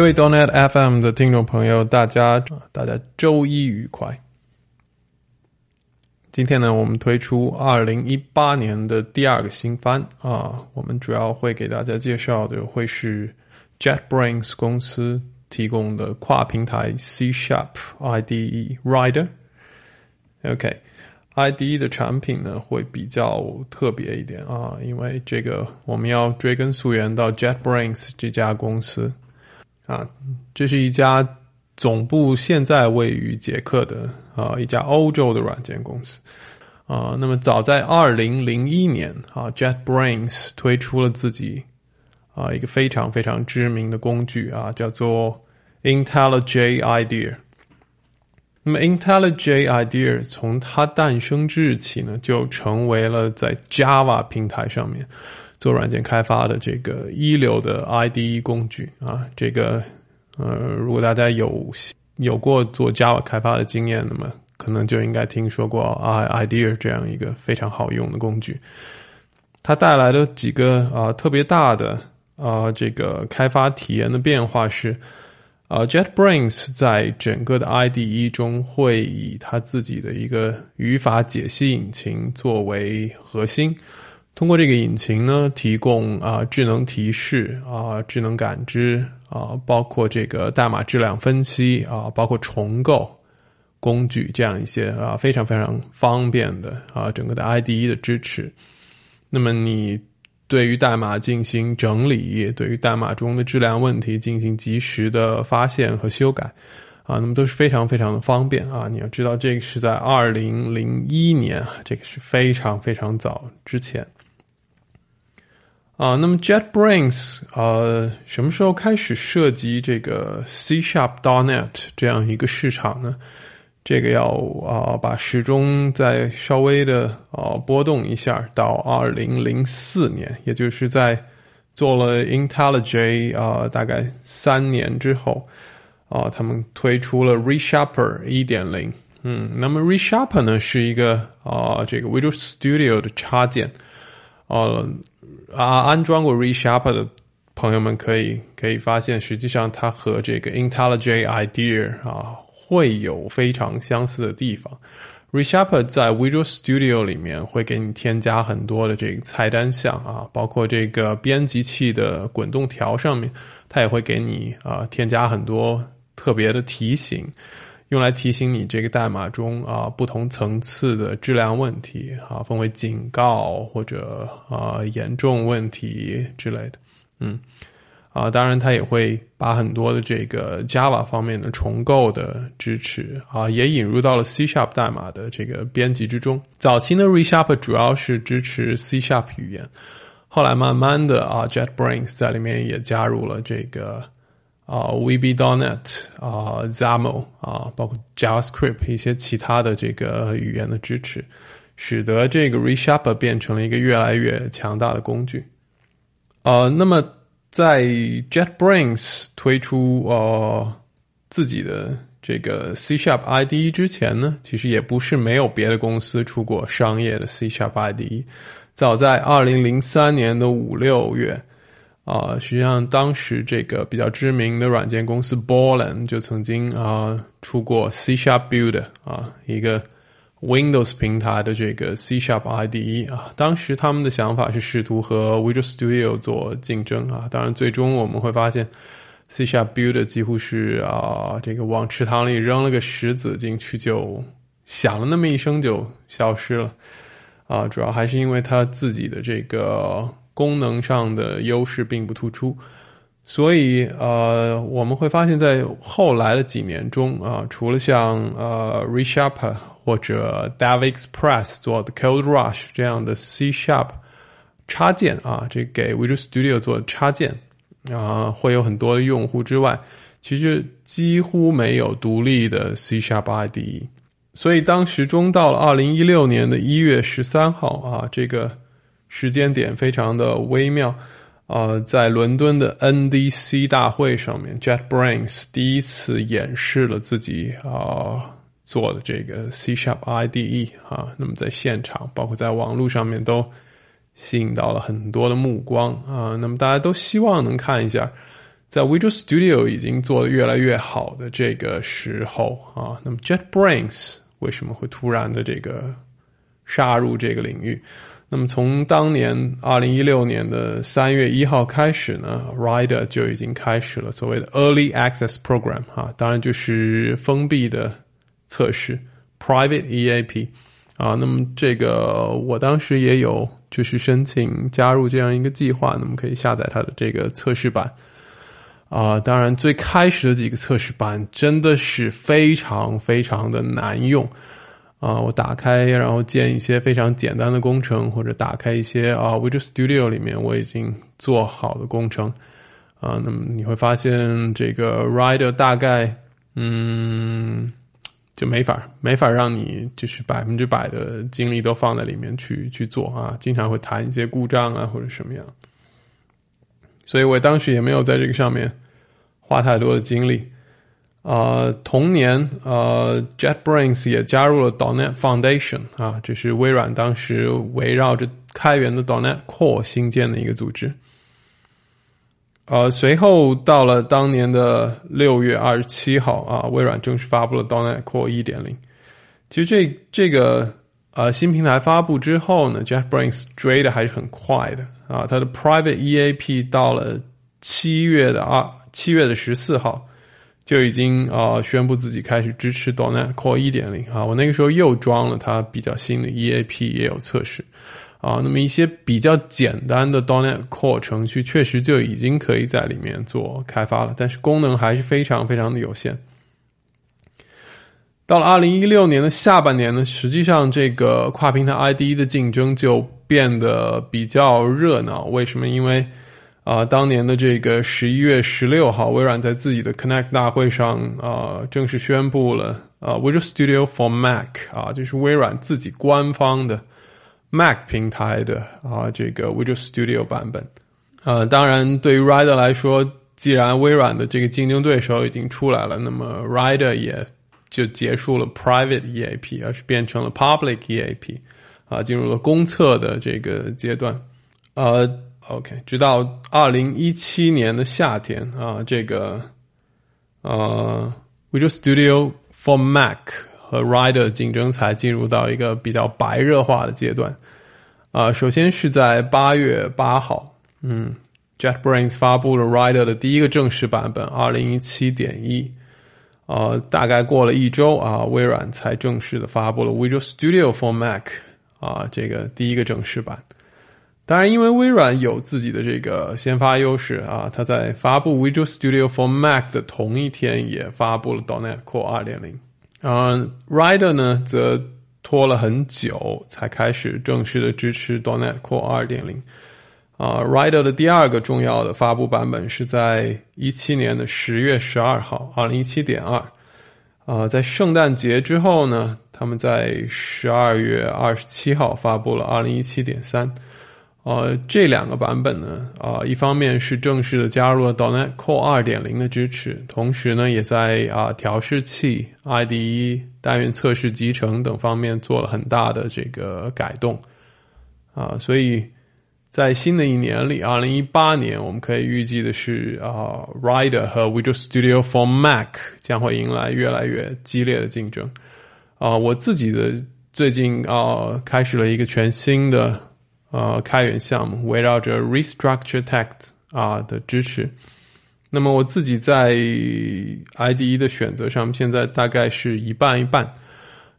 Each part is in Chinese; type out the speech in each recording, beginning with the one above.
各位 Donet FM 的听众朋友，大家大家周一愉快。今天呢，我们推出二零一八年的第二个新番啊，我们主要会给大家介绍的会是 JetBrains 公司提供的跨平台 C Sharp IDE Rider。OK，IDE 的产品呢会比较特别一点啊，因为这个我们要追根溯源到 JetBrains 这家公司。啊，这是一家总部现在位于捷克的啊一家欧洲的软件公司啊。那么早在二零零一年啊，JetBrains 推出了自己啊一个非常非常知名的工具啊，叫做 IntelliJ IDEA。那么 IntelliJ IDEA 从它诞生之日起呢，就成为了在 Java 平台上面。做软件开发的这个一流的 IDE 工具啊，这个呃，如果大家有有过做 Java 开发的经验，那么可能就应该听说过 i IDEA 这样一个非常好用的工具。它带来的几个啊特别大的啊这个开发体验的变化是啊，JetBrains 在整个的 IDE 中会以它自己的一个语法解析引擎作为核心。通过这个引擎呢，提供啊智能提示啊智能感知啊，包括这个代码质量分析啊，包括重构工具这样一些啊非常非常方便的啊整个的 IDE 的支持。那么你对于代码进行整理，对于代码中的质量问题进行及时的发现和修改啊，那么都是非常非常的方便啊。你要知道，这个是在二零零一年，这个是非常非常早之前。啊，那么 JetBrains 呃，什么时候开始涉及这个 C Sharp .NET 这样一个市场呢？这个要啊把时钟再稍微的啊波动一下，到二零零四年，也就是在做了 IntelliJ 啊大概三年之后啊，他们推出了 ReSharper 一点零。嗯，那么 ReSharper 呢是一个啊这个 Visual Studio 的插件，呃。啊，安装过 ReSharper 的朋友们可以可以发现，实际上它和这个 IntelliJ IDEA 啊会有非常相似的地方。ReSharper 在 Visual Studio 里面会给你添加很多的这个菜单项啊，包括这个编辑器的滚动条上面，它也会给你啊添加很多特别的提醒。用来提醒你这个代码中啊不同层次的质量问题啊，分为警告或者啊严重问题之类的。嗯，啊，当然它也会把很多的这个 Java 方面的重构的支持啊，也引入到了 C Sharp 代码的这个编辑之中。早期的 ReSharp 主要是支持 C Sharp 语言，后来慢慢的啊，JetBrains 在里面也加入了这个。啊，VB.NET 啊，XAML 啊，包括 JavaScript 一些其他的这个语言的支持，使得这个 ReSharper 变成了一个越来越强大的工具。呃，那么在 JetBrains 推出呃自己的这个 C Sharp IDE 之前呢，其实也不是没有别的公司出过商业的 C Sharp IDE。早在二零零三年的五六月。啊，实际上当时这个比较知名的软件公司 Borland 就曾经啊出过 C Sharp Builder 啊一个 Windows 平台的这个 C Sharp IDE 啊，当时他们的想法是试图和 Visual Studio 做竞争啊，当然最终我们会发现 C Sharp Build 几乎是啊这个往池塘里扔了个石子进去就响了那么一声就消失了啊，主要还是因为它自己的这个。功能上的优势并不突出，所以呃，我们会发现，在后来的几年中啊，除了像呃 ReSharper 或者 Dev Express 做的 Code Rush 这样的 C Sharp 插件啊，这给 Visual Studio 做的插件啊，会有很多的用户之外，其实几乎没有独立的 C Sharp IDE。所以当时中到了二零一六年的一月十三号啊，这个时间点非常的微妙。呃，在伦敦的 NDC 大会上面，JetBrains 第一次演示了自己啊做的这个 C Sharp IDE 啊。那么在现场，包括在网络上面，都吸引到了很多的目光啊。那么大家都希望能看一下，在 Visual Studio 已经做的越来越好的这个时候啊，那么 JetBrains 为什么会突然的这个杀入这个领域？那么从当年二零一六年的三月一号开始呢，Rider 就已经开始了所谓的 Early Access Program 啊，当然就是封闭的测试 Private EAP 啊。那么这个我当时也有就是申请加入这样一个计划，那么可以下载它的这个测试版啊。当然最开始的几个测试版真的是非常非常的难用。啊，我打开，然后建一些非常简单的工程，或者打开一些啊，Visual Studio 里面我已经做好的工程，啊，那么你会发现这个 Rider 大概，嗯，就没法没法让你就是百分之百的精力都放在里面去去做啊，经常会弹一些故障啊或者什么样，所以我当时也没有在这个上面花太多的精力。呃，同年，呃，JetBrains 也加入了 Donet Foundation 啊，这是微软当时围绕着开源的 Donet Core 新建的一个组织。呃，随后到了当年的六月二十七号啊，微软正式发布了 Donet Core 一点零。其实这这个呃新平台发布之后呢，JetBrains 追的还是很快的啊，它的 Private EAP 到了七月的二七月的十四号。就已经啊宣布自己开始支持 dnet Core 一点零啊，我那个时候又装了它比较新的 EAP 也有测试啊，那么一些比较简单的 dnet Core 程序确实就已经可以在里面做开发了，但是功能还是非常非常的有限。到了二零一六年的下半年呢，实际上这个跨平台 I D 的竞争就变得比较热闹，为什么？因为啊，当年的这个十一月十六号，微软在自己的 Connect 大会上啊，正式宣布了啊，Visual Studio for Mac 啊，就是微软自己官方的 Mac 平台的啊这个 Visual Studio 版本。呃，当然对于 Rider 来说，既然微软的这个竞争对手已经出来了，那么 Rider 也就结束了 Private EAP，而是变成了 Public EAP，啊，进入了公测的这个阶段，呃。OK，直到二零一七年的夏天啊，这个呃，Visual Studio for Mac 和 Rider 竞争才进入到一个比较白热化的阶段啊。首先是在八月八号，嗯，JetBrains 发布了 Rider 的第一个正式版本，二零一七点一。啊，大概过了一周啊，微软才正式的发布了 Visual Studio for Mac 啊，这个第一个正式版。当然，因为微软有自己的这个先发优势啊，它在发布 Visual Studio for Mac 的同一天也发布了 .NET Core 2.0。啊，Rider 呢则拖了很久才开始正式的支持 .NET Core 2.0。啊，Rider 的第二个重要的发布版本是在一七年的十月十二号，二零一七点二。啊，在圣诞节之后呢，他们在十二月二十七号发布了二零一七点三。呃，这两个版本呢，啊，一方面是正式的加入了 .NET Core 二点零的支持，同时呢，也在啊调试器、IDE、单元测试集成等方面做了很大的这个改动，啊，所以在新的一年里，二零一八年，我们可以预计的是啊，Rider 和 Visual Studio for Mac 将会迎来越来越激烈的竞争。啊，我自己的最近啊，开始了一个全新的。呃，开源项目围绕着 Restructure Text 啊的支持。那么我自己在 IDE 的选择上，现在大概是一半一半。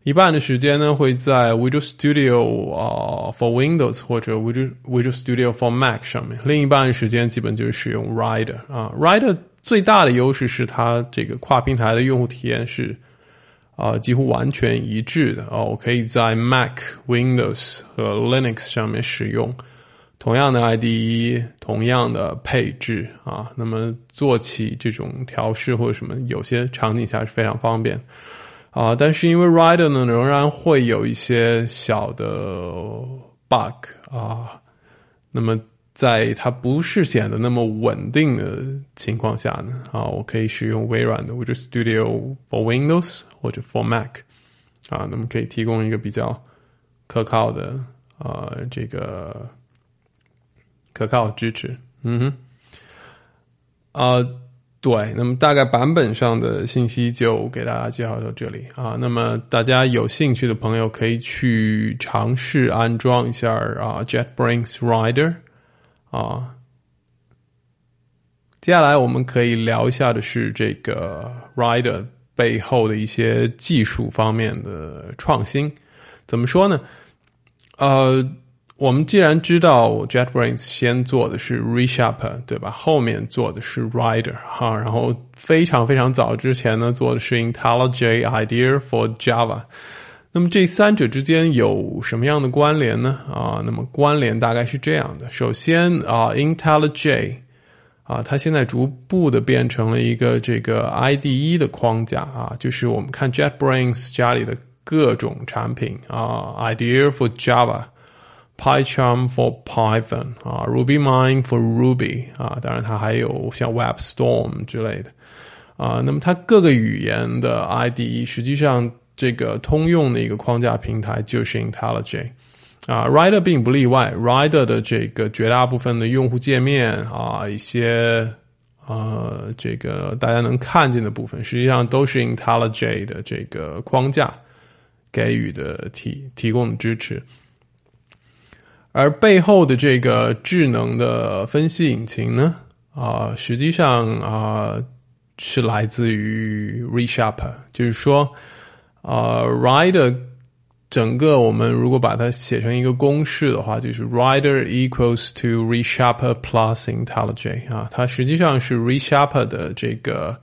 一半的时间呢会在 Visual Studio 啊 for Windows 或者 Visual Visual Studio for Mac 上面，另一半的时间基本就是使用 Rider 啊。Rider 最大的优势是它这个跨平台的用户体验是啊几乎完全一致的哦，我可以在 Mac、Windows 和 Linux 上面使用。同样的 IDE，同样的配置啊，那么做起这种调试或者什么，有些场景下是非常方便啊。但是因为 Rider 呢，仍然会有一些小的 bug 啊。那么在它不是显得那么稳定的情况下呢，啊，我可以使用微软的 Visual Studio for Windows 或者 for Mac 啊，那么可以提供一个比较可靠的啊这个。可靠支持，嗯哼，啊，对，那么大概版本上的信息就给大家介绍到这里啊。那么大家有兴趣的朋友可以去尝试安装一下啊，JetBrains Rider 啊。接下来我们可以聊一下的是这个 Rider 背后的一些技术方面的创新。怎么说呢？呃。我们既然知道 JetBrains 先做的是 ReSharper，对吧？后面做的是 Rider，哈，然后非常非常早之前呢，做的是 IntelliJ IDEA for Java。那么这三者之间有什么样的关联呢？啊，那么关联大概是这样的：首先啊，IntelliJ 啊，它现在逐步的变成了一个这个 IDE 的框架啊，就是我们看 JetBrains 家里的各种产品啊，IDEA for Java。PyCharm for Python 啊，RubyMine for Ruby 啊，当然它还有像 WebStorm 之类的啊。那么它各个语言的 IDE 实际上这个通用的一个框架平台就是 IntelliJ 啊，Rider 并不例外。Rider 的这个绝大部分的用户界面啊，一些呃这个大家能看见的部分，实际上都是 IntelliJ 的这个框架给予的提提供的支持。而背后的这个智能的分析引擎呢，啊，实际上啊是来自于 ReSharper，就是说，啊，Rider 整个我们如果把它写成一个公式的话，就是 Rider equals to ReSharper plus IntelliJ 啊，它实际上是 ReSharper 的这个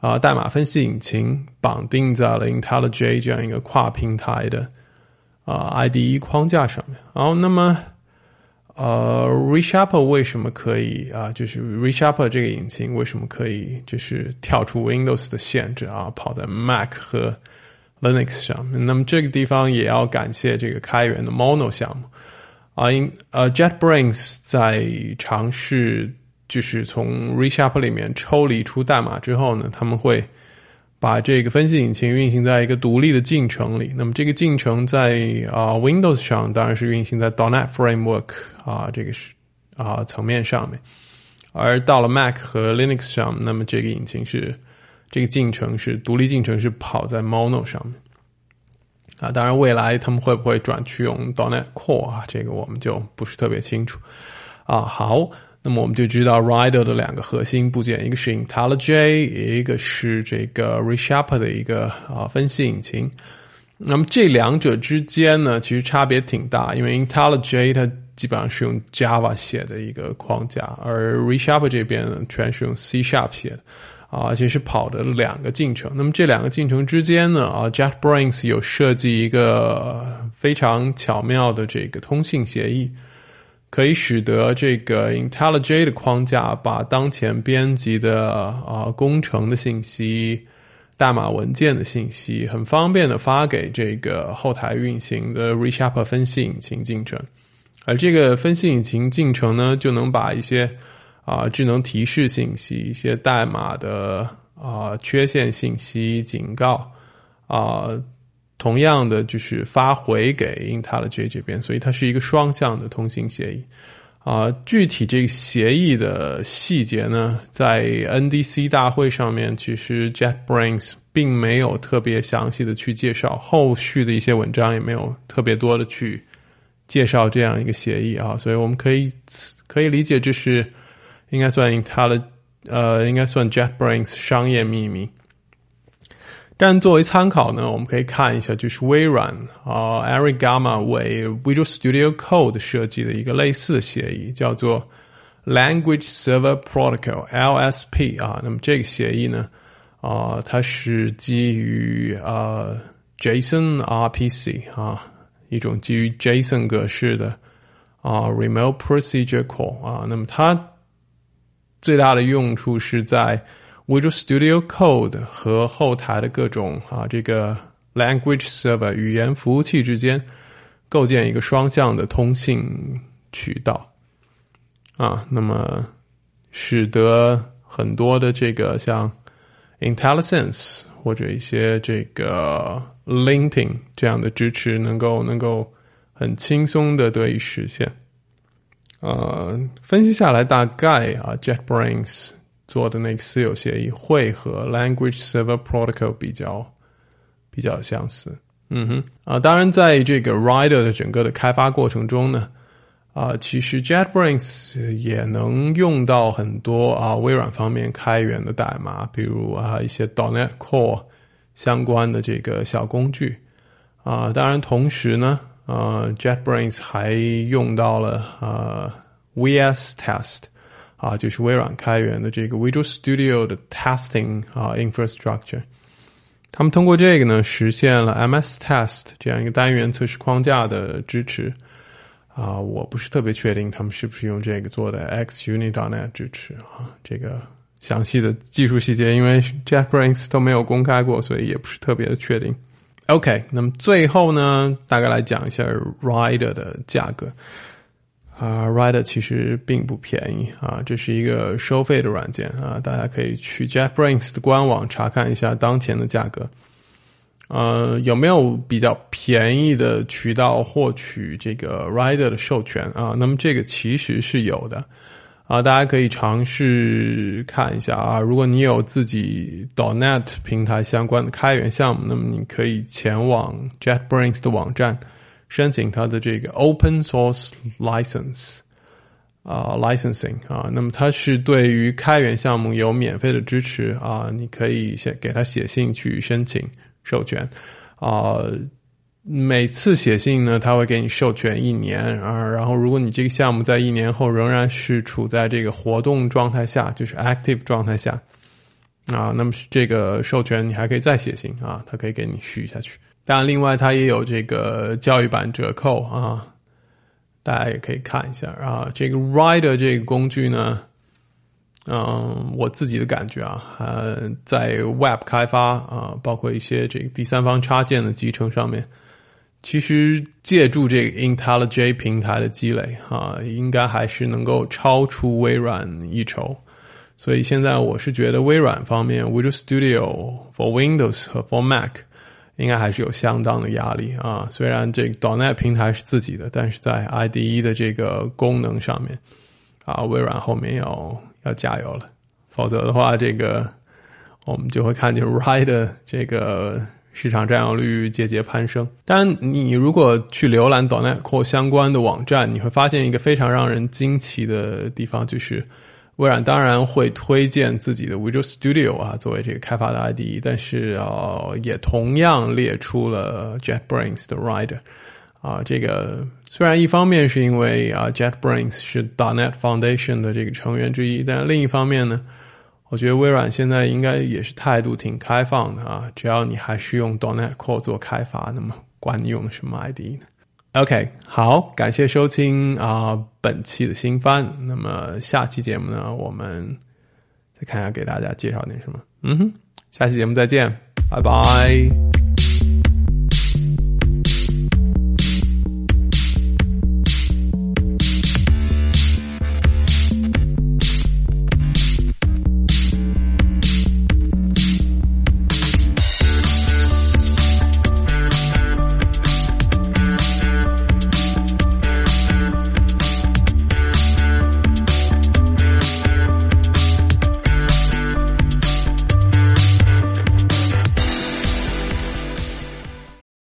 啊代码分析引擎绑定在了 IntelliJ 这样一个跨平台的。啊，IDE 框架上面，然后那么，呃，ReSharper 为什么可以啊？就是 ReSharper 这个引擎为什么可以就是跳出 Windows 的限制啊，跑在 Mac 和 Linux 上面？那么这个地方也要感谢这个开源的 Mono 项目啊，因呃 JetBrains 在尝试就是从 ReSharper 里面抽离出代码之后呢，他们会。把这个分析引擎运行在一个独立的进程里，那么这个进程在啊 Windows 上当然是运行在 Donet Framework 啊这个是啊层面上面，而到了 Mac 和 Linux 上，那么这个引擎是这个进程是独立进程是跑在 Mono 上面啊，当然未来他们会不会转去用 .NET Core 啊，这个我们就不是特别清楚啊。好。那么我们就知道 Rider 的两个核心部件，一个是 IntelliJ，一个是这个 ReSharper 的一个啊分析引擎。那么这两者之间呢，其实差别挺大，因为 IntelliJ 它基本上是用 Java 写的一个框架，而 ReSharper 这边呢全是用 C Sharp 写的，啊，而且是跑的两个进程。那么这两个进程之间呢，啊，JetBrains 有设计一个非常巧妙的这个通信协议。可以使得这个 IntelliJ 的框架把当前编辑的啊工程的信息、代码文件的信息，很方便的发给这个后台运行的 ReSharper 分析引擎进程，而这个分析引擎进程呢，就能把一些啊智能提示信息、一些代码的啊缺陷信息警告啊。同样的，就是发回给 Intelj 这边，所以它是一个双向的通信协议啊。具体这个协议的细节呢，在 NDC 大会上面，其实 JetBrains 并没有特别详细的去介绍，后续的一些文章也没有特别多的去介绍这样一个协议啊。所以我们可以可以理解，这是应该算 Intel 呃，应该算 JetBrains 商业秘密。但作为参考呢，我们可以看一下，就是微软啊，Eric Gamma 为 Visual Studio Code 设计的一个类似的协议，叫做 Language Server Protocol（LSP） 啊。那么这个协议呢，啊，它是基于啊 JSON RPC 啊，一种基于 JSON 格式的啊 Remote Procedure Call 啊。那么它最大的用处是在 Visual Studio Code 和后台的各种啊这个 Language Server 语言服务器之间构建一个双向的通信渠道啊，那么使得很多的这个像 IntelliSense 或者一些这个 Linting 这样的支持能够能够很轻松的得以实现。呃，分析下来，大概啊，JetBrains 做的那个私有协议会和 Language Server Protocol 比较比较相似。嗯哼，啊，当然，在这个 Rider 的整个的开发过程中呢，啊，其实 JetBrains 也能用到很多啊微软方面开源的代码，比如啊一些 Donet Core 相关的这个小工具。啊，当然，同时呢。呃，JetBrains 还用到了呃 VS Test 啊，就是微软开源的这个 Visual Studio 的 testing 啊 infrastructure。他们通过这个呢，实现了 MS Test 这样一个单元测试框架的支持啊。我不是特别确定他们是不是用这个做的 XUnit.net 支持啊。这个详细的技术细节，因为 JetBrains 都没有公开过，所以也不是特别的确定。OK，那么最后呢，大概来讲一下 Rider 的价格啊，Rider 其实并不便宜啊，这是一个收费的软件啊，大家可以去 JetBrains 的官网查看一下当前的价格。呃，有没有比较便宜的渠道获取这个 Rider 的授权啊？那么这个其实是有的。啊，大家可以尝试看一下啊。如果你有自己 Donet 平台相关的开源项目，那么你可以前往 JetBrains 的网站申请它的这个 Open Source License 啊，licensing 啊。那么它是对于开源项目有免费的支持啊，你可以写给他写信去申请授权啊。每次写信呢，他会给你授权一年啊，然后如果你这个项目在一年后仍然是处在这个活动状态下，就是 active 状态下啊，那么这个授权你还可以再写信啊，他可以给你续下去。当然，另外它也有这个教育版折扣啊，大家也可以看一下啊。这个 Rider 这个工具呢，嗯，我自己的感觉啊，呃，在 Web 开发啊，包括一些这个第三方插件的集成上面。其实借助这个 IntelliJ 平台的积累，哈，应该还是能够超出微软一筹。所以现在我是觉得微软方面 Visual Studio for Windows 和 for Mac 应该还是有相当的压力啊。虽然这个 .NET 平台是自己的，但是在 IDE 的这个功能上面，啊，微软后面要要加油了。否则的话，这个我们就会看见 Rider 这个。市场占有率节节攀升。当然，你如果去浏览 d o n e t Core 相关的网站，你会发现一个非常让人惊奇的地方，就是微软当然会推荐自己的 Visual Studio 啊作为这个开发的 IDE，但是啊，也同样列出了 JetBrains 的 Rider。啊，这个虽然一方面是因为啊 JetBrains 是 d o n e t Foundation 的这个成员之一，但另一方面呢。我觉得微软现在应该也是态度挺开放的啊，只要你还是用 .dotnet Core 做开发，那么管你用什么 ID 呢？OK，好，感谢收听啊本期的新番。那么下期节目呢，我们再看一下给大家介绍点什么。嗯哼，下期节目再见，拜拜。